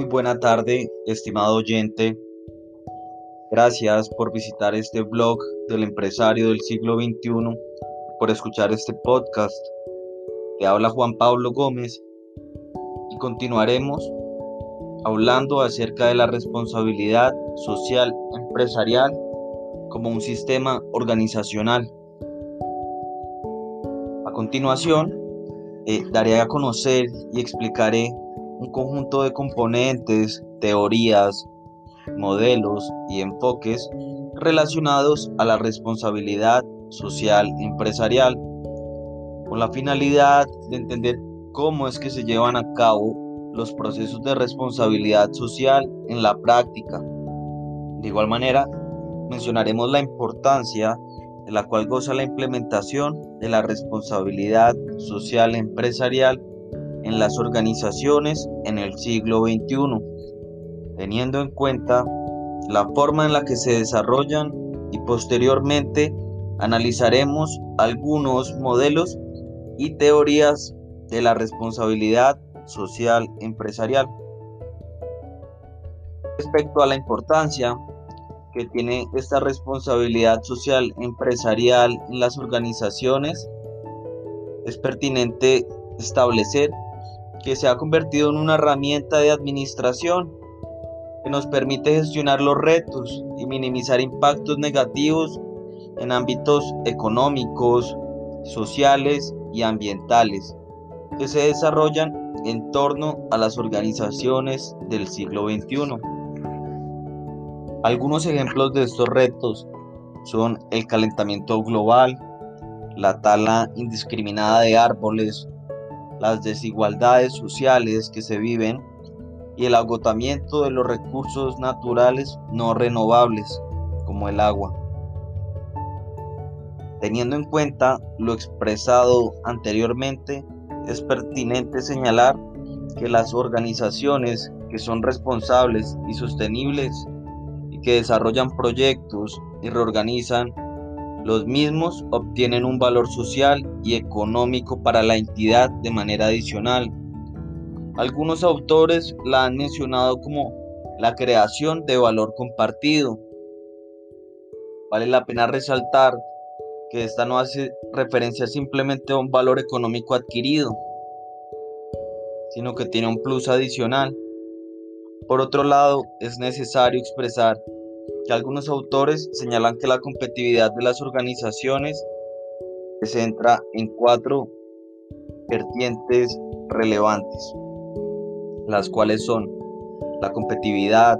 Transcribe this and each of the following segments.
Muy buena tarde, estimado oyente. Gracias por visitar este blog del empresario del siglo XXI, por escuchar este podcast. Te habla Juan Pablo Gómez y continuaremos hablando acerca de la responsabilidad social empresarial como un sistema organizacional. A continuación, eh, daré a conocer y explicaré un conjunto de componentes, teorías, modelos y enfoques relacionados a la responsabilidad social empresarial, con la finalidad de entender cómo es que se llevan a cabo los procesos de responsabilidad social en la práctica. De igual manera, mencionaremos la importancia de la cual goza la implementación de la responsabilidad social empresarial en las organizaciones en el siglo XXI, teniendo en cuenta la forma en la que se desarrollan y posteriormente analizaremos algunos modelos y teorías de la responsabilidad social empresarial. Respecto a la importancia que tiene esta responsabilidad social empresarial en las organizaciones, es pertinente establecer que se ha convertido en una herramienta de administración que nos permite gestionar los retos y minimizar impactos negativos en ámbitos económicos, sociales y ambientales que se desarrollan en torno a las organizaciones del siglo XXI. Algunos ejemplos de estos retos son el calentamiento global, la tala indiscriminada de árboles las desigualdades sociales que se viven y el agotamiento de los recursos naturales no renovables, como el agua. Teniendo en cuenta lo expresado anteriormente, es pertinente señalar que las organizaciones que son responsables y sostenibles y que desarrollan proyectos y reorganizan los mismos obtienen un valor social y económico para la entidad de manera adicional. Algunos autores la han mencionado como la creación de valor compartido. Vale la pena resaltar que esta no hace referencia simplemente a un valor económico adquirido, sino que tiene un plus adicional. Por otro lado, es necesario expresar que algunos autores señalan que la competitividad de las organizaciones se centra en cuatro vertientes relevantes, las cuales son la competitividad,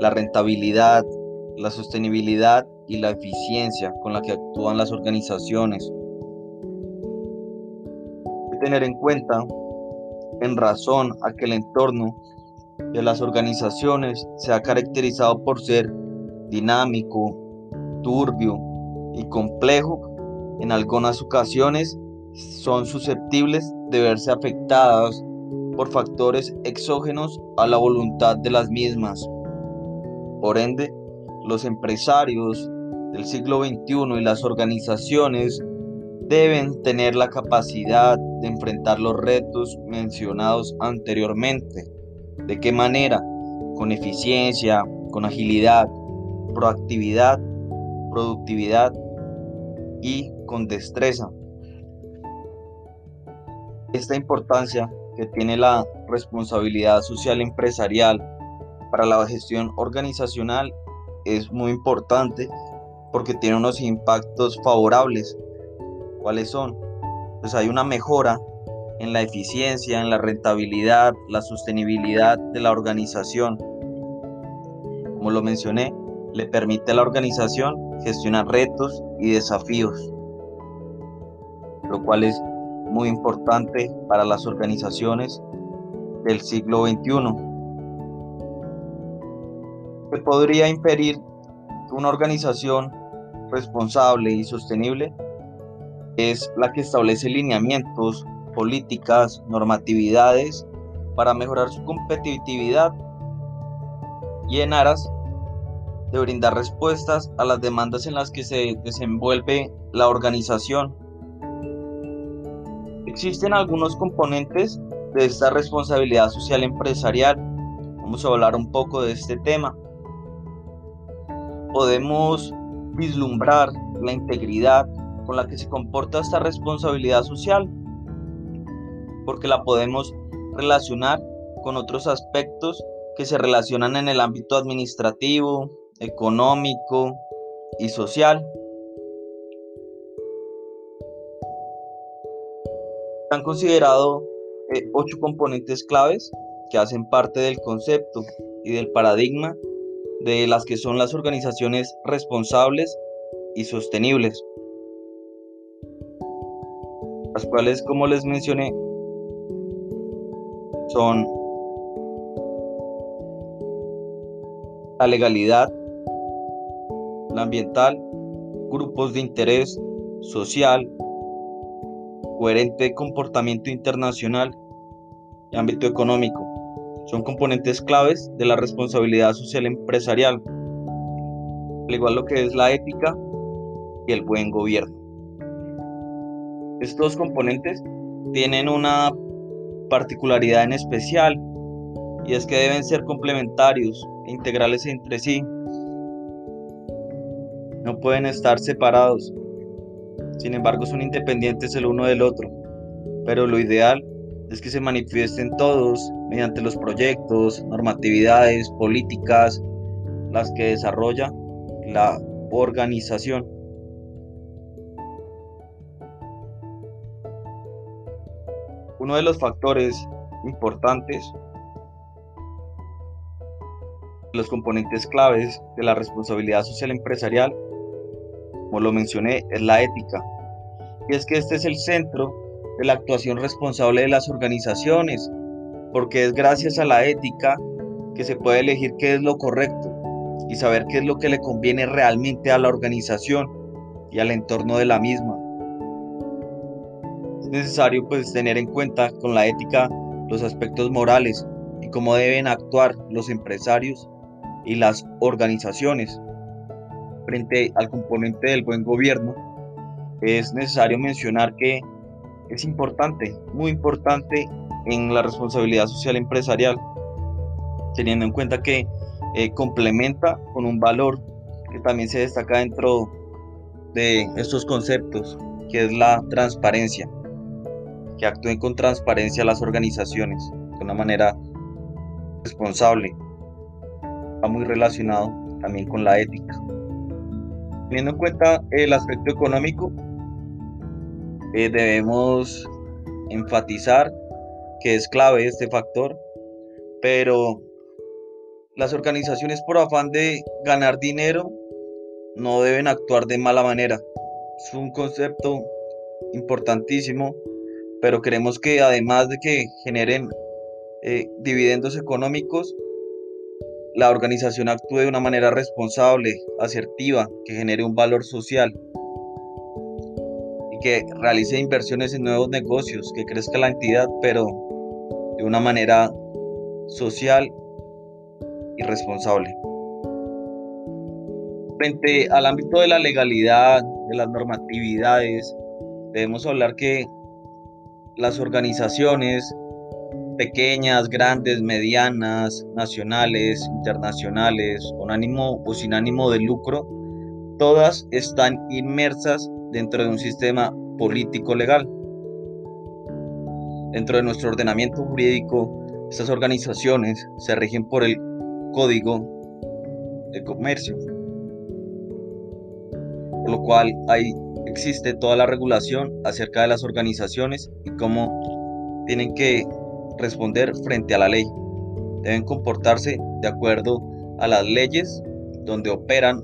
la rentabilidad, la sostenibilidad y la eficiencia con la que actúan las organizaciones. Hay que tener en cuenta, en razón a que el entorno de las organizaciones se ha caracterizado por ser dinámico, turbio y complejo, en algunas ocasiones son susceptibles de verse afectadas por factores exógenos a la voluntad de las mismas. Por ende, los empresarios del siglo XXI y las organizaciones deben tener la capacidad de enfrentar los retos mencionados anteriormente. ¿De qué manera? Con eficiencia, con agilidad, proactividad, productividad y con destreza. Esta importancia que tiene la responsabilidad social empresarial para la gestión organizacional es muy importante porque tiene unos impactos favorables. ¿Cuáles son? Pues hay una mejora en la eficiencia, en la rentabilidad, la sostenibilidad de la organización. Como lo mencioné, le permite a la organización gestionar retos y desafíos, lo cual es muy importante para las organizaciones del siglo XXI. Se podría inferir que una organización responsable y sostenible es la que establece lineamientos, políticas, normatividades para mejorar su competitividad y en aras de brindar respuestas a las demandas en las que se desenvuelve la organización. Existen algunos componentes de esta responsabilidad social empresarial Vamos a hablar un poco de este tema. Podemos vislumbrar la integridad con la que se comporta esta responsabilidad social, porque la podemos relacionar con otros aspectos que se relacionan en el ámbito administrativo, económico y social. Han considerado eh, ocho componentes claves que hacen parte del concepto y del paradigma de las que son las organizaciones responsables y sostenibles, las cuales, como les mencioné, son la legalidad, ambiental, grupos de interés social, coherente comportamiento internacional y ámbito económico. Son componentes claves de la responsabilidad social empresarial, al igual lo que es la ética y el buen gobierno. Estos componentes tienen una particularidad en especial y es que deben ser complementarios e integrales entre sí. No pueden estar separados. Sin embargo, son independientes el uno del otro. Pero lo ideal es que se manifiesten todos mediante los proyectos, normatividades, políticas, las que desarrolla la organización. Uno de los factores importantes, los componentes claves de la responsabilidad social empresarial, como lo mencioné, es la ética. Y es que este es el centro de la actuación responsable de las organizaciones, porque es gracias a la ética que se puede elegir qué es lo correcto y saber qué es lo que le conviene realmente a la organización y al entorno de la misma necesario pues tener en cuenta con la ética los aspectos morales y cómo deben actuar los empresarios y las organizaciones. Frente al componente del buen gobierno, es necesario mencionar que es importante, muy importante en la responsabilidad social empresarial, teniendo en cuenta que eh, complementa con un valor que también se destaca dentro de estos conceptos, que es la transparencia que actúen con transparencia las organizaciones de una manera responsable. Está muy relacionado también con la ética. Teniendo en cuenta el aspecto económico, eh, debemos enfatizar que es clave este factor, pero las organizaciones por afán de ganar dinero no deben actuar de mala manera. Es un concepto importantísimo pero queremos que además de que generen eh, dividendos económicos, la organización actúe de una manera responsable, asertiva, que genere un valor social y que realice inversiones en nuevos negocios, que crezca la entidad, pero de una manera social y responsable. Frente al ámbito de la legalidad, de las normatividades, debemos hablar que las organizaciones pequeñas, grandes, medianas, nacionales, internacionales, con ánimo o sin ánimo de lucro, todas están inmersas dentro de un sistema político legal. Dentro de nuestro ordenamiento jurídico, estas organizaciones se rigen por el Código de Comercio, por lo cual hay existe toda la regulación acerca de las organizaciones y cómo tienen que responder frente a la ley. Deben comportarse de acuerdo a las leyes donde operan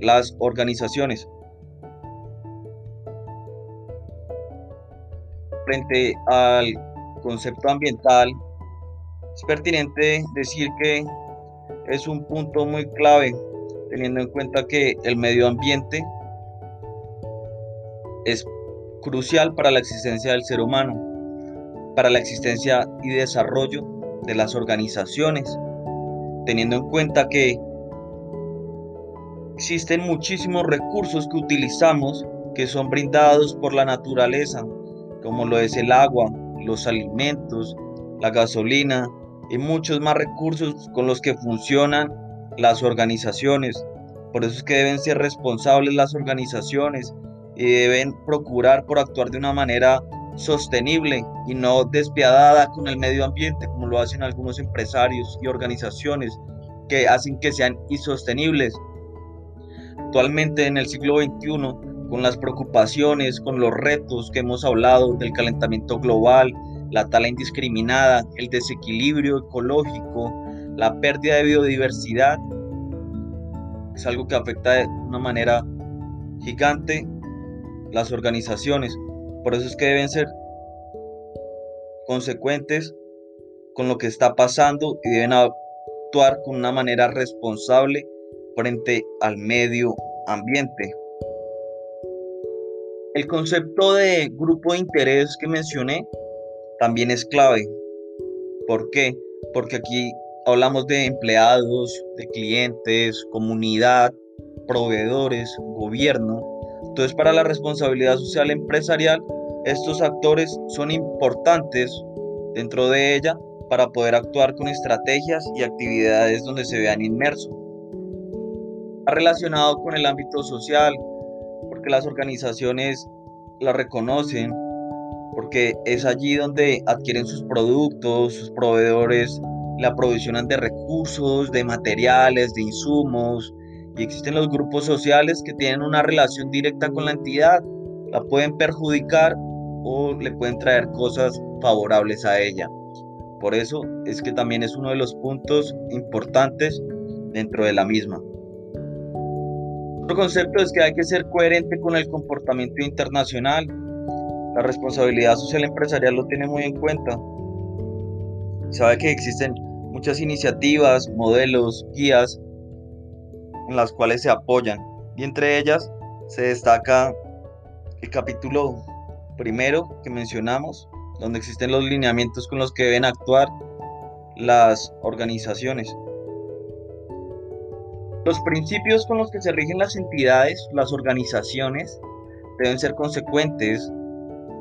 las organizaciones. Frente al concepto ambiental, es pertinente decir que es un punto muy clave, teniendo en cuenta que el medio ambiente es crucial para la existencia del ser humano, para la existencia y desarrollo de las organizaciones, teniendo en cuenta que existen muchísimos recursos que utilizamos que son brindados por la naturaleza, como lo es el agua, los alimentos, la gasolina, y muchos más recursos con los que funcionan las organizaciones. Por eso es que deben ser responsables las organizaciones y deben procurar por actuar de una manera sostenible y no despiadada con el medio ambiente, como lo hacen algunos empresarios y organizaciones que hacen que sean insostenibles. Actualmente en el siglo XXI, con las preocupaciones, con los retos que hemos hablado del calentamiento global, la tala indiscriminada, el desequilibrio ecológico, la pérdida de biodiversidad, es algo que afecta de una manera gigante las organizaciones. Por eso es que deben ser consecuentes con lo que está pasando y deben actuar con una manera responsable frente al medio ambiente. El concepto de grupo de interés que mencioné también es clave. ¿Por qué? Porque aquí hablamos de empleados, de clientes, comunidad, proveedores, gobierno. Entonces, para la responsabilidad social empresarial, estos actores son importantes dentro de ella para poder actuar con estrategias y actividades donde se vean inmersos. Está relacionado con el ámbito social, porque las organizaciones la reconocen, porque es allí donde adquieren sus productos, sus proveedores la aprovisionan de recursos, de materiales, de insumos, y existen los grupos sociales que tienen una relación directa con la entidad, la pueden perjudicar o le pueden traer cosas favorables a ella. Por eso es que también es uno de los puntos importantes dentro de la misma. Otro concepto es que hay que ser coherente con el comportamiento internacional. La responsabilidad social empresarial lo tiene muy en cuenta. Sabe que existen muchas iniciativas, modelos, guías en las cuales se apoyan. Y entre ellas se destaca el capítulo primero que mencionamos, donde existen los lineamientos con los que deben actuar las organizaciones. Los principios con los que se rigen las entidades, las organizaciones, deben ser consecuentes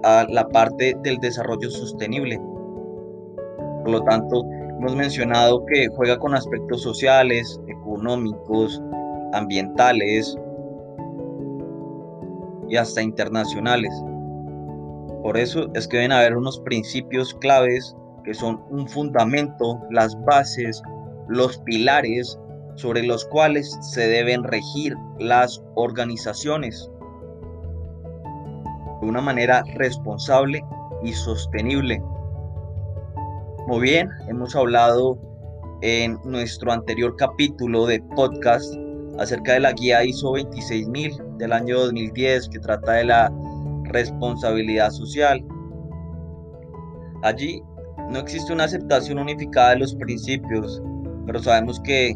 a la parte del desarrollo sostenible. Por lo tanto, hemos mencionado que juega con aspectos sociales, económicos, ambientales y hasta internacionales. Por eso es que deben haber unos principios claves que son un fundamento, las bases, los pilares sobre los cuales se deben regir las organizaciones de una manera responsable y sostenible. Muy bien, hemos hablado en nuestro anterior capítulo de podcast acerca de la guía ISO 26000 del año 2010 que trata de la responsabilidad social. Allí no existe una aceptación unificada de los principios, pero sabemos que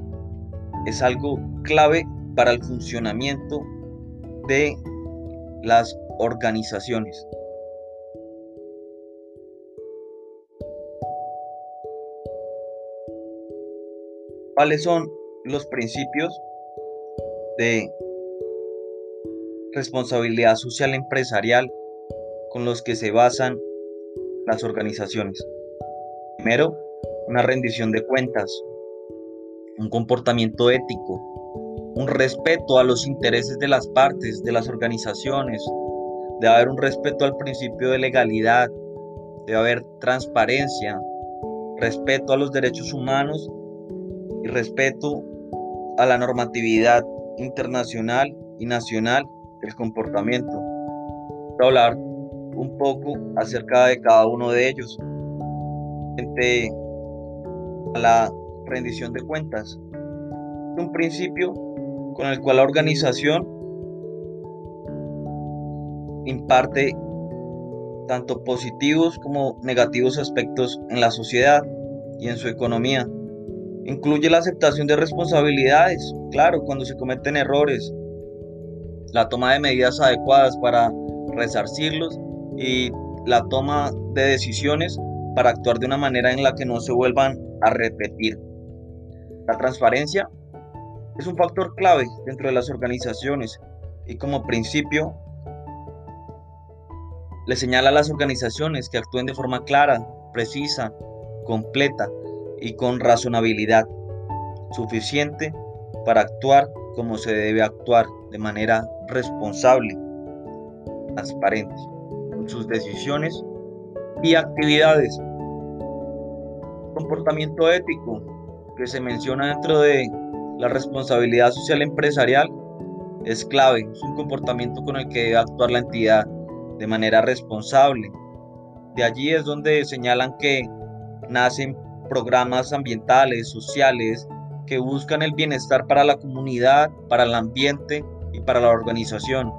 es algo clave para el funcionamiento de las organizaciones. ¿Cuáles son los principios de responsabilidad social empresarial con los que se basan las organizaciones? Primero, una rendición de cuentas, un comportamiento ético, un respeto a los intereses de las partes, de las organizaciones, debe haber un respeto al principio de legalidad, debe haber transparencia, respeto a los derechos humanos y respeto a la normatividad internacional y nacional del comportamiento. Voy a hablar un poco acerca de cada uno de ellos. Frente a la rendición de cuentas. Un principio con el cual la organización imparte tanto positivos como negativos aspectos en la sociedad y en su economía. Incluye la aceptación de responsabilidades, claro, cuando se cometen errores, la toma de medidas adecuadas para resarcirlos y la toma de decisiones para actuar de una manera en la que no se vuelvan a repetir. La transparencia es un factor clave dentro de las organizaciones y como principio le señala a las organizaciones que actúen de forma clara, precisa, completa y con razonabilidad suficiente para actuar como se debe actuar de manera responsable, transparente, con sus decisiones y actividades. Comportamiento ético que se menciona dentro de la responsabilidad social empresarial es clave, es un comportamiento con el que debe actuar la entidad de manera responsable. De allí es donde señalan que nacen programas ambientales, sociales, que buscan el bienestar para la comunidad, para el ambiente y para la organización.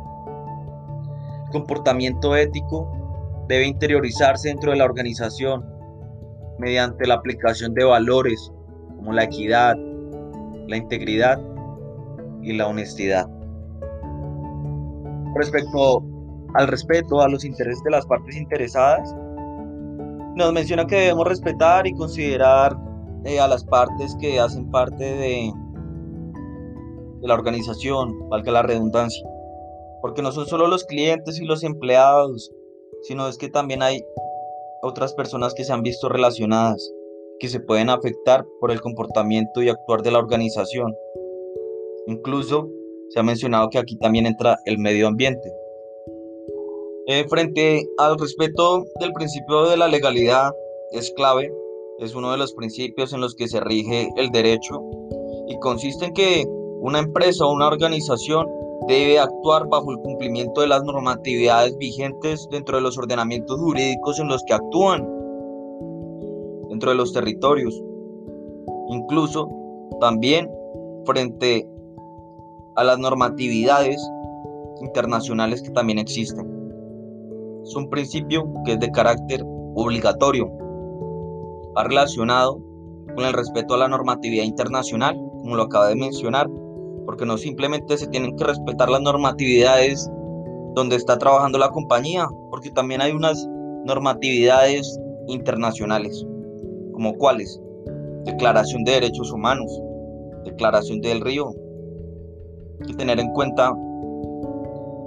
El comportamiento ético debe interiorizarse dentro de la organización mediante la aplicación de valores como la equidad, la integridad y la honestidad. Respecto al respeto a los intereses de las partes interesadas, nos menciona que debemos respetar y considerar eh, a las partes que hacen parte de, de la organización, valga la redundancia, porque no son solo los clientes y los empleados, sino es que también hay otras personas que se han visto relacionadas, que se pueden afectar por el comportamiento y actuar de la organización. Incluso se ha mencionado que aquí también entra el medio ambiente. Eh, frente al respeto del principio de la legalidad, es clave, es uno de los principios en los que se rige el derecho y consiste en que una empresa o una organización debe actuar bajo el cumplimiento de las normatividades vigentes dentro de los ordenamientos jurídicos en los que actúan, dentro de los territorios, incluso también frente a las normatividades internacionales que también existen. Es un principio que es de carácter obligatorio. Va relacionado con el respeto a la normatividad internacional, como lo acaba de mencionar, porque no simplemente se tienen que respetar las normatividades donde está trabajando la compañía, porque también hay unas normatividades internacionales, como cuáles, Declaración de Derechos Humanos, Declaración del Río. Que tener en cuenta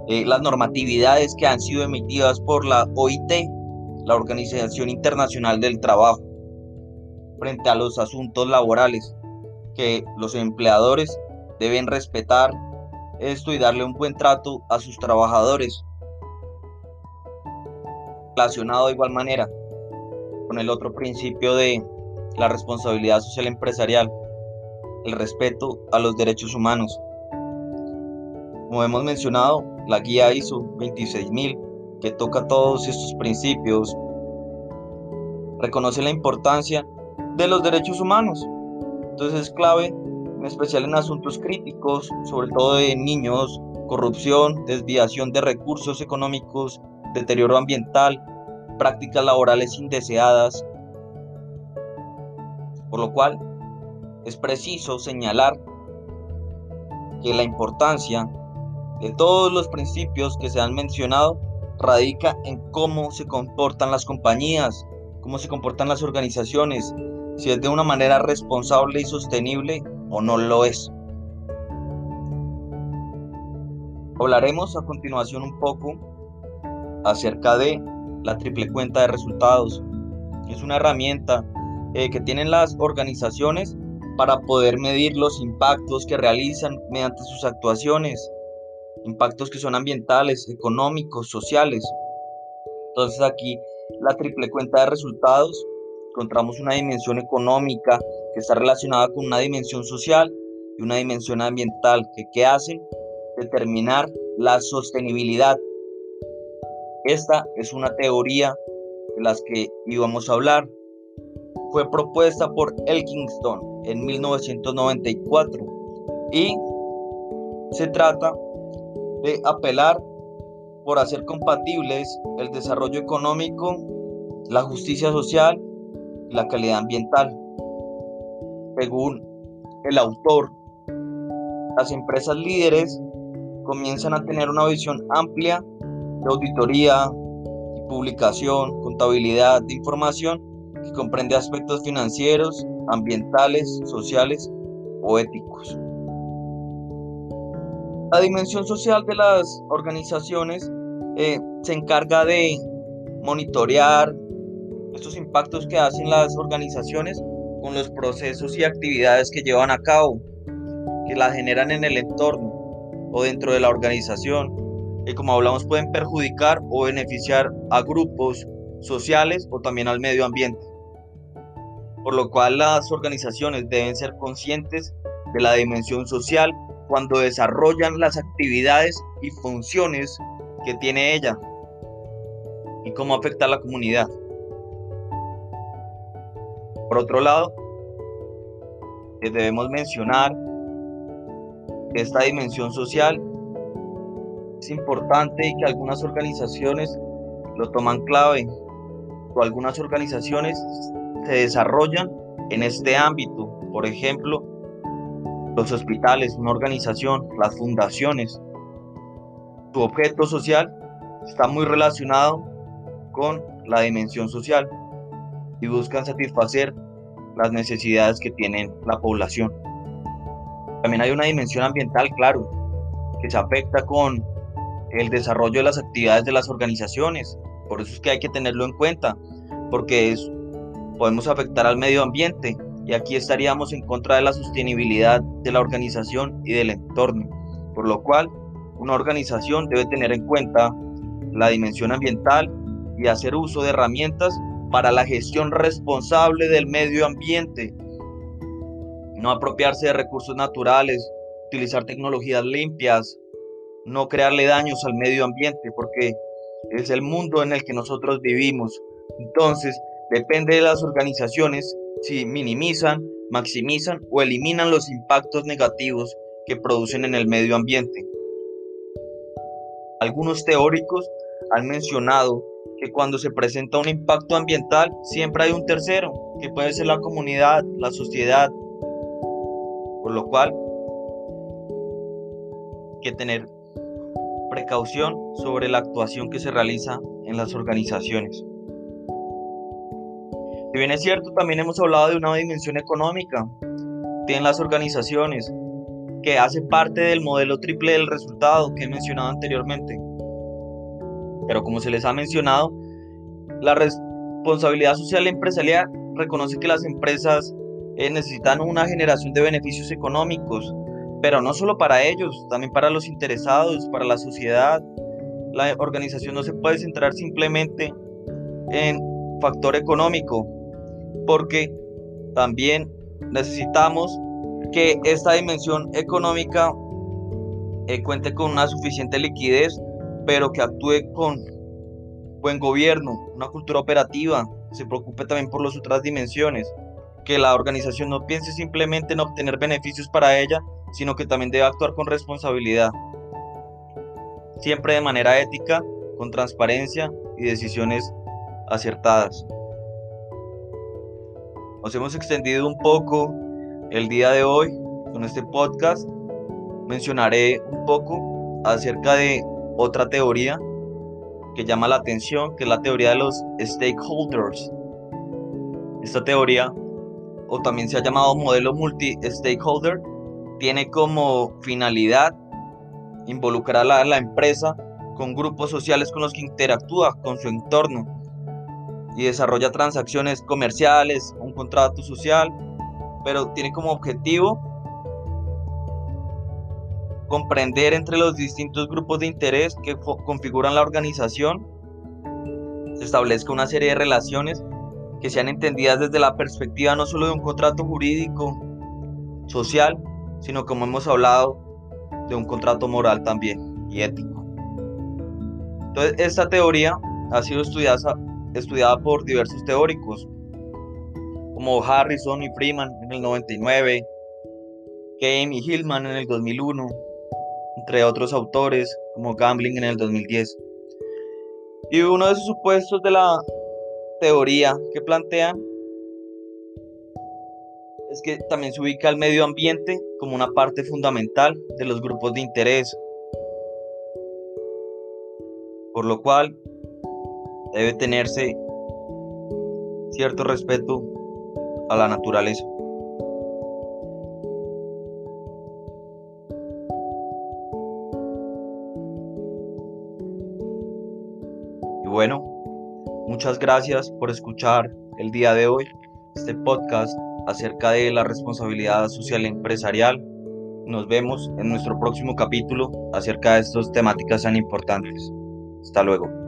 eh, las normatividades que han sido emitidas por la OIT, la Organización Internacional del Trabajo, frente a los asuntos laborales, que los empleadores deben respetar esto y darle un buen trato a sus trabajadores. Relacionado de igual manera con el otro principio de la responsabilidad social empresarial, el respeto a los derechos humanos. Como hemos mencionado, la guía ISO 26000, que toca todos estos principios, reconoce la importancia de los derechos humanos. Entonces es clave, en especial en asuntos críticos, sobre todo de niños, corrupción, desviación de recursos económicos, deterioro ambiental, prácticas laborales indeseadas. Por lo cual, es preciso señalar que la importancia de todos los principios que se han mencionado radica en cómo se comportan las compañías, cómo se comportan las organizaciones, si es de una manera responsable y sostenible o no lo es. Hablaremos a continuación un poco acerca de la triple cuenta de resultados. Es una herramienta eh, que tienen las organizaciones para poder medir los impactos que realizan mediante sus actuaciones impactos que son ambientales, económicos, sociales. Entonces aquí la triple cuenta de resultados, encontramos una dimensión económica que está relacionada con una dimensión social y una dimensión ambiental que ¿qué hacen? Determinar la sostenibilidad. Esta es una teoría de las que íbamos a hablar. Fue propuesta por Elkingston en 1994 y se trata de apelar por hacer compatibles el desarrollo económico, la justicia social y la calidad ambiental. Según el autor, las empresas líderes comienzan a tener una visión amplia de auditoría publicación, contabilidad de información que comprende aspectos financieros, ambientales, sociales o éticos. La dimensión social de las organizaciones eh, se encarga de monitorear estos impactos que hacen las organizaciones con los procesos y actividades que llevan a cabo, que la generan en el entorno o dentro de la organización, que como hablamos pueden perjudicar o beneficiar a grupos sociales o también al medio ambiente. Por lo cual las organizaciones deben ser conscientes de la dimensión social cuando desarrollan las actividades y funciones que tiene ella y cómo afecta a la comunidad. Por otro lado, debemos mencionar que esta dimensión social es importante y que algunas organizaciones lo toman clave o algunas organizaciones se desarrollan en este ámbito. Por ejemplo, los hospitales, una organización, las fundaciones. Su objeto social está muy relacionado con la dimensión social y buscan satisfacer las necesidades que tienen la población. También hay una dimensión ambiental, claro, que se afecta con el desarrollo de las actividades de las organizaciones. Por eso es que hay que tenerlo en cuenta, porque podemos afectar al medio ambiente y aquí estaríamos en contra de la sostenibilidad de la organización y del entorno. Por lo cual, una organización debe tener en cuenta la dimensión ambiental y hacer uso de herramientas para la gestión responsable del medio ambiente. No apropiarse de recursos naturales, utilizar tecnologías limpias, no crearle daños al medio ambiente, porque es el mundo en el que nosotros vivimos. Entonces, depende de las organizaciones si minimizan, maximizan o eliminan los impactos negativos que producen en el medio ambiente. Algunos teóricos han mencionado que cuando se presenta un impacto ambiental siempre hay un tercero, que puede ser la comunidad, la sociedad, por lo cual que tener precaución sobre la actuación que se realiza en las organizaciones. Si bien es cierto, también hemos hablado de una dimensión económica. Tienen las organizaciones que hacen parte del modelo triple del resultado que he mencionado anteriormente. Pero como se les ha mencionado, la responsabilidad social empresarial reconoce que las empresas eh, necesitan una generación de beneficios económicos, pero no solo para ellos, también para los interesados, para la sociedad. La organización no se puede centrar simplemente en factor económico, porque también necesitamos que esta dimensión económica eh, cuente con una suficiente liquidez, pero que actúe con buen gobierno, una cultura operativa, se preocupe también por las otras dimensiones, que la organización no piense simplemente en obtener beneficios para ella, sino que también debe actuar con responsabilidad, siempre de manera ética, con transparencia y decisiones acertadas. Nos hemos extendido un poco el día de hoy con este podcast. Mencionaré un poco acerca de otra teoría que llama la atención, que es la teoría de los stakeholders. Esta teoría, o también se ha llamado modelo multi-stakeholder, tiene como finalidad involucrar a la, empresa con grupos sociales con los que interactúa con su entorno y desarrolla transacciones comerciales, contrato social, pero tiene como objetivo comprender entre los distintos grupos de interés que configuran la organización, se establezca una serie de relaciones que sean entendidas desde la perspectiva no solo de un contrato jurídico, social, sino como hemos hablado, de un contrato moral también y ético. Entonces, esta teoría ha sido estudiada por diversos teóricos, como Harrison y Freeman en el 99, Kame y Hillman en el 2001, entre otros autores como Gambling en el 2010. Y uno de sus supuestos de la teoría que plantean es que también se ubica el medio ambiente como una parte fundamental de los grupos de interés, por lo cual debe tenerse cierto respeto a la naturaleza. Y bueno, muchas gracias por escuchar el día de hoy este podcast acerca de la responsabilidad social empresarial. Nos vemos en nuestro próximo capítulo acerca de estas temáticas tan importantes. Hasta luego.